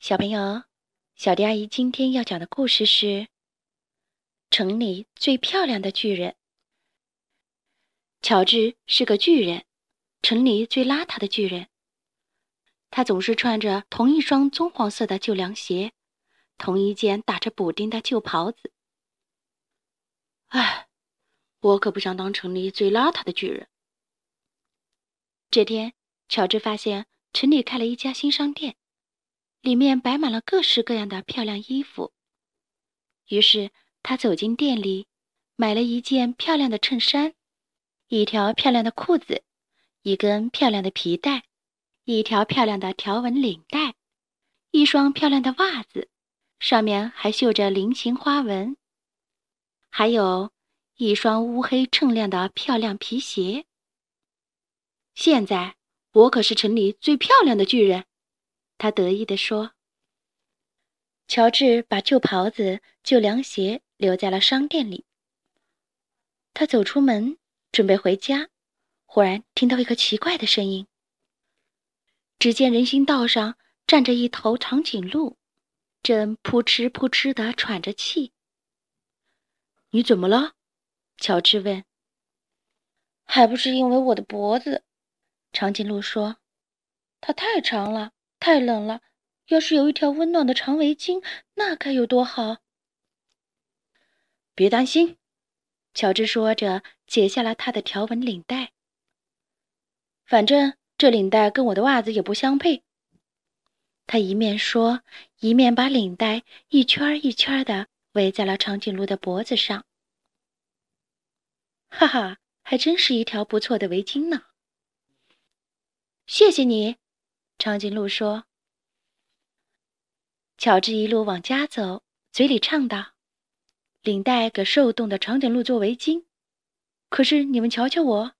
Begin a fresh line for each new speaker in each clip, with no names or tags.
小朋友，小迪阿姨今天要讲的故事是《城里最漂亮的巨人》。乔治是个巨人，城里最邋遢的巨人。他总是穿着同一双棕黄色的旧凉鞋，同一件打着补丁的旧袍子。唉，我可不想当城里最邋遢的巨人。这天，乔治发现城里开了一家新商店。里面摆满了各式各样的漂亮衣服。于是他走进店里，买了一件漂亮的衬衫，一条漂亮的裤子，一根漂亮的皮带，一条漂亮的条纹领带，一双漂亮的袜子，上面还绣着菱形花纹，还有一双乌黑锃亮的漂亮皮鞋。现在我可是城里最漂亮的巨人。他得意地说：“乔治把旧袍子、旧凉鞋留在了商店里。他走出门，准备回家，忽然听到一个奇怪的声音。只见人行道上站着一头长颈鹿，正扑哧扑哧地喘着气。“你怎么了？”乔治问。“还不是因为我的脖子。”长颈鹿说，“它太长了。”太冷了，要是有一条温暖的长围巾，那该有多好！别担心，乔治说着，解下了他的条纹领带。反正这领带跟我的袜子也不相配。他一面说，一面把领带一圈一圈的围在了长颈鹿的脖子上。哈哈，还真是一条不错的围巾呢！谢谢你。长颈鹿说：“乔治一路往家走，嘴里唱道：‘领带给受冻的长颈鹿做围巾。’可是你们瞧瞧我，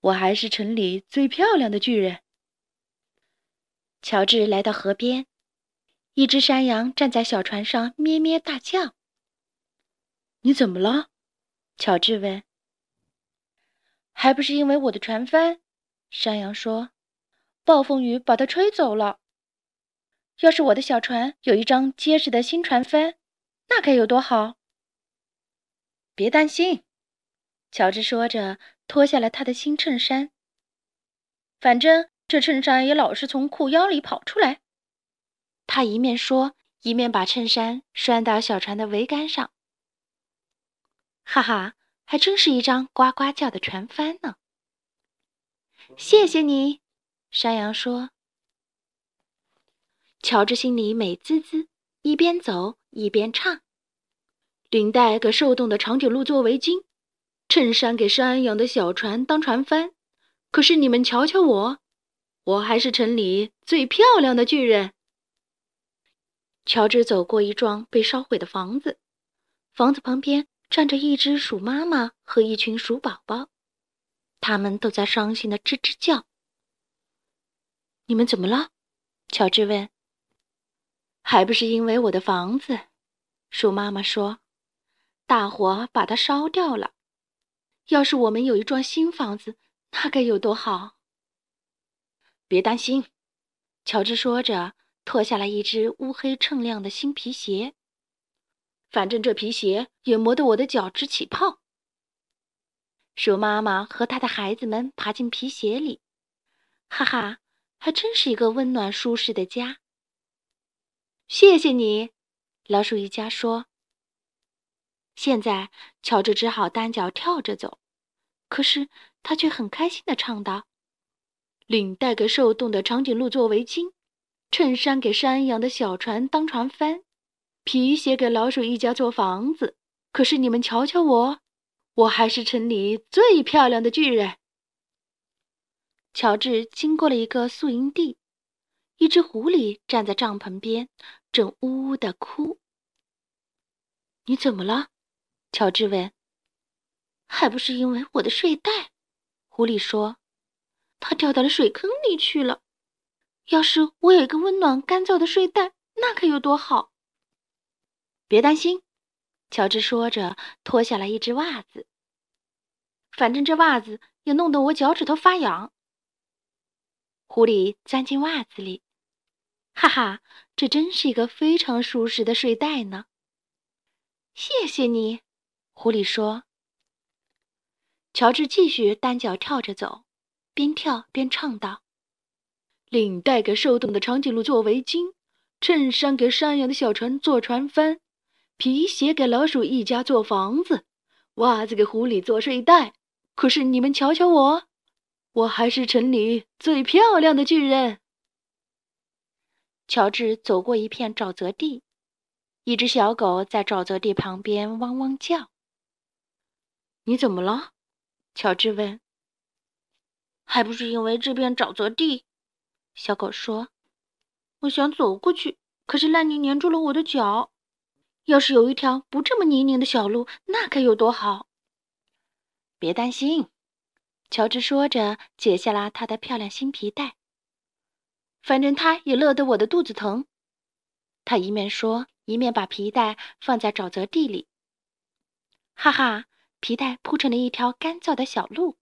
我还是城里最漂亮的巨人。”乔治来到河边，一只山羊站在小船上咩咩大叫。“你怎么了？”乔治问。“还不是因为我的船帆。”山羊说。暴风雨把它吹走了。要是我的小船有一张结实的新船帆，那该有多好！别担心，乔治说着，脱下了他的新衬衫。反正这衬衫也老是从裤腰里跑出来。他一面说，一面把衬衫拴到小船的桅杆上。哈哈，还真是一张呱呱叫的船帆呢！谢谢你。山羊说：“乔治心里美滋滋，一边走一边唱。领带给受冻的长颈鹿做围巾，衬衫给山羊的小船当船帆。可是你们瞧瞧我，我还是城里最漂亮的巨人。”乔治走过一幢被烧毁的房子，房子旁边站着一只鼠妈妈和一群鼠宝宝，他们都在伤心的吱吱叫。你们怎么了？乔治问。还不是因为我的房子，鼠妈妈说：“大火把它烧掉了。要是我们有一幢新房子，那该有多好！”别担心，乔治说着，脱下了一只乌黑锃亮的新皮鞋。反正这皮鞋也磨得我的脚直起泡。鼠妈妈和她的孩子们爬进皮鞋里，哈哈。还真是一个温暖舒适的家。谢谢你，老鼠一家说。现在乔治只好单脚跳着走，可是他却很开心的唱道：“领带给受冻的长颈鹿做围巾，衬衫给山羊的小船当船帆，皮鞋给老鼠一家做房子。可是你们瞧瞧我，我还是城里最漂亮的巨人。”乔治经过了一个宿营地，一只狐狸站在帐篷边，正呜呜地哭。“你怎么了？”乔治问。“还不是因为我的睡袋。”狐狸说，“它掉到了水坑里去了。要是我有一个温暖干燥的睡袋，那该有多好！”别担心，乔治说着，脱下来一只袜子。反正这袜子也弄得我脚趾头发痒。狐狸钻进袜子里，哈哈，这真是一个非常舒适的睡袋呢。谢谢你，狐狸说。乔治继续单脚跳着走，边跳边唱道：“领带给受冻的长颈鹿做围巾，衬衫给山羊的小船做船帆，皮鞋给老鼠一家做房子，袜子给狐狸做睡袋。可是你们瞧瞧我，我还是城里最漂亮的巨人。”乔治走过一片沼泽地。一只小狗在沼泽地旁边汪汪叫。你怎么了？乔治问。还不是因为这片沼泽地，小狗说。我想走过去，可是烂泥粘住了我的脚。要是有一条不这么泥泞的小路，那该有多好！别担心，乔治说着，解下了他的漂亮新皮带。反正他也乐得我的肚子疼。他一面说。一面把皮带放在沼泽地里，哈哈，皮带铺成了一条干燥的小路。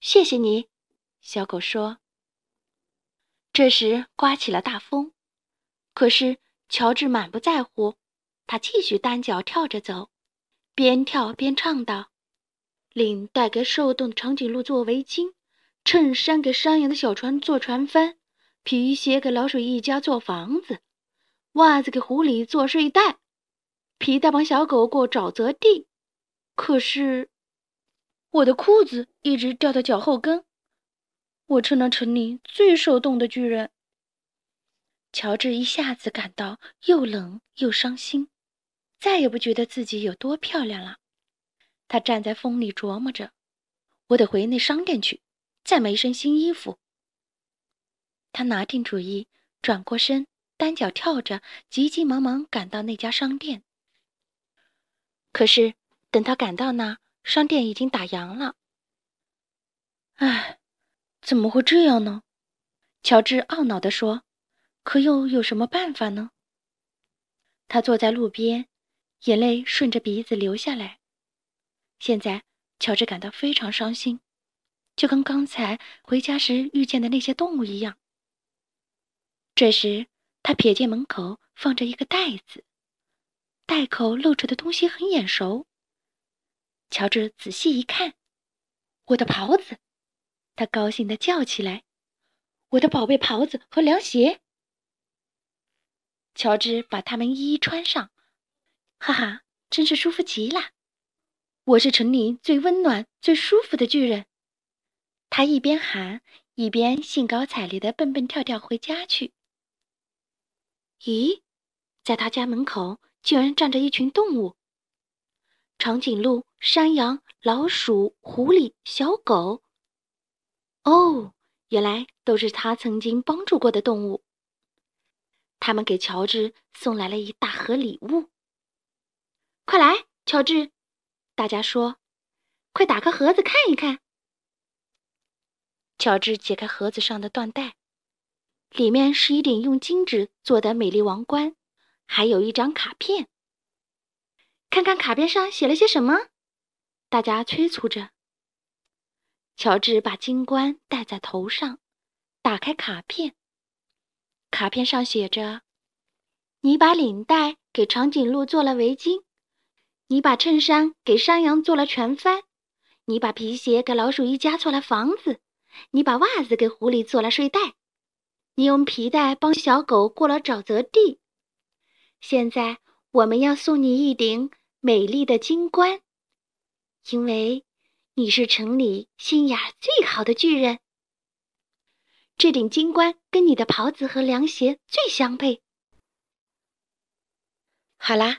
谢谢你，小狗说。这时刮起了大风，可是乔治满不在乎，他继续单脚跳着走，边跳边唱道：“领带给受冻的长颈鹿做围巾，衬衫给山羊的小船做船帆，皮鞋给老鼠一家做房子。”袜子给狐狸做睡袋，皮带帮小狗过沼泽地。可是，我的裤子一直掉到脚后跟。我成了城里最受冻的巨人。乔治一下子感到又冷又伤心，再也不觉得自己有多漂亮了。他站在风里琢磨着：“我得回那商店去，再买一身新衣服。”他拿定主意，转过身。单脚跳着，急急忙忙赶到那家商店。可是，等他赶到那，商店已经打烊了。唉，怎么会这样呢？乔治懊恼地说。可又有什么办法呢？他坐在路边，眼泪顺着鼻子流下来。现在，乔治感到非常伤心，就跟刚才回家时遇见的那些动物一样。这时，他瞥见门口放着一个袋子，袋口露出的东西很眼熟。乔治仔细一看，我的袍子！他高兴地叫起来：“我的宝贝袍子和凉鞋！”乔治把它们一一穿上，哈哈，真是舒服极了！我是城里最温暖、最舒服的巨人。他一边喊，一边兴高采烈地蹦蹦跳跳回家去。咦，在他家门口竟然站着一群动物：长颈鹿、山羊、老鼠、狐狸、小狗。哦，原来都是他曾经帮助过的动物。他们给乔治送来了一大盒礼物。快来，乔治！大家说：“快打开盒子看一看。”乔治解开盒子上的缎带。里面是一顶用金纸做的美丽王冠，还有一张卡片。看看卡片上写了些什么？大家催促着。乔治把金冠戴在头上，打开卡片。卡片上写着：“你把领带给长颈鹿做了围巾，你把衬衫给山羊做了船帆，你把皮鞋给老鼠一家做了房子，你把袜子给狐狸做了睡袋。”你用皮带帮小狗过了沼泽地，现在我们要送你一顶美丽的金冠，因为你是城里心眼最好的巨人。这顶金冠跟你的袍子和凉鞋最相配。好啦，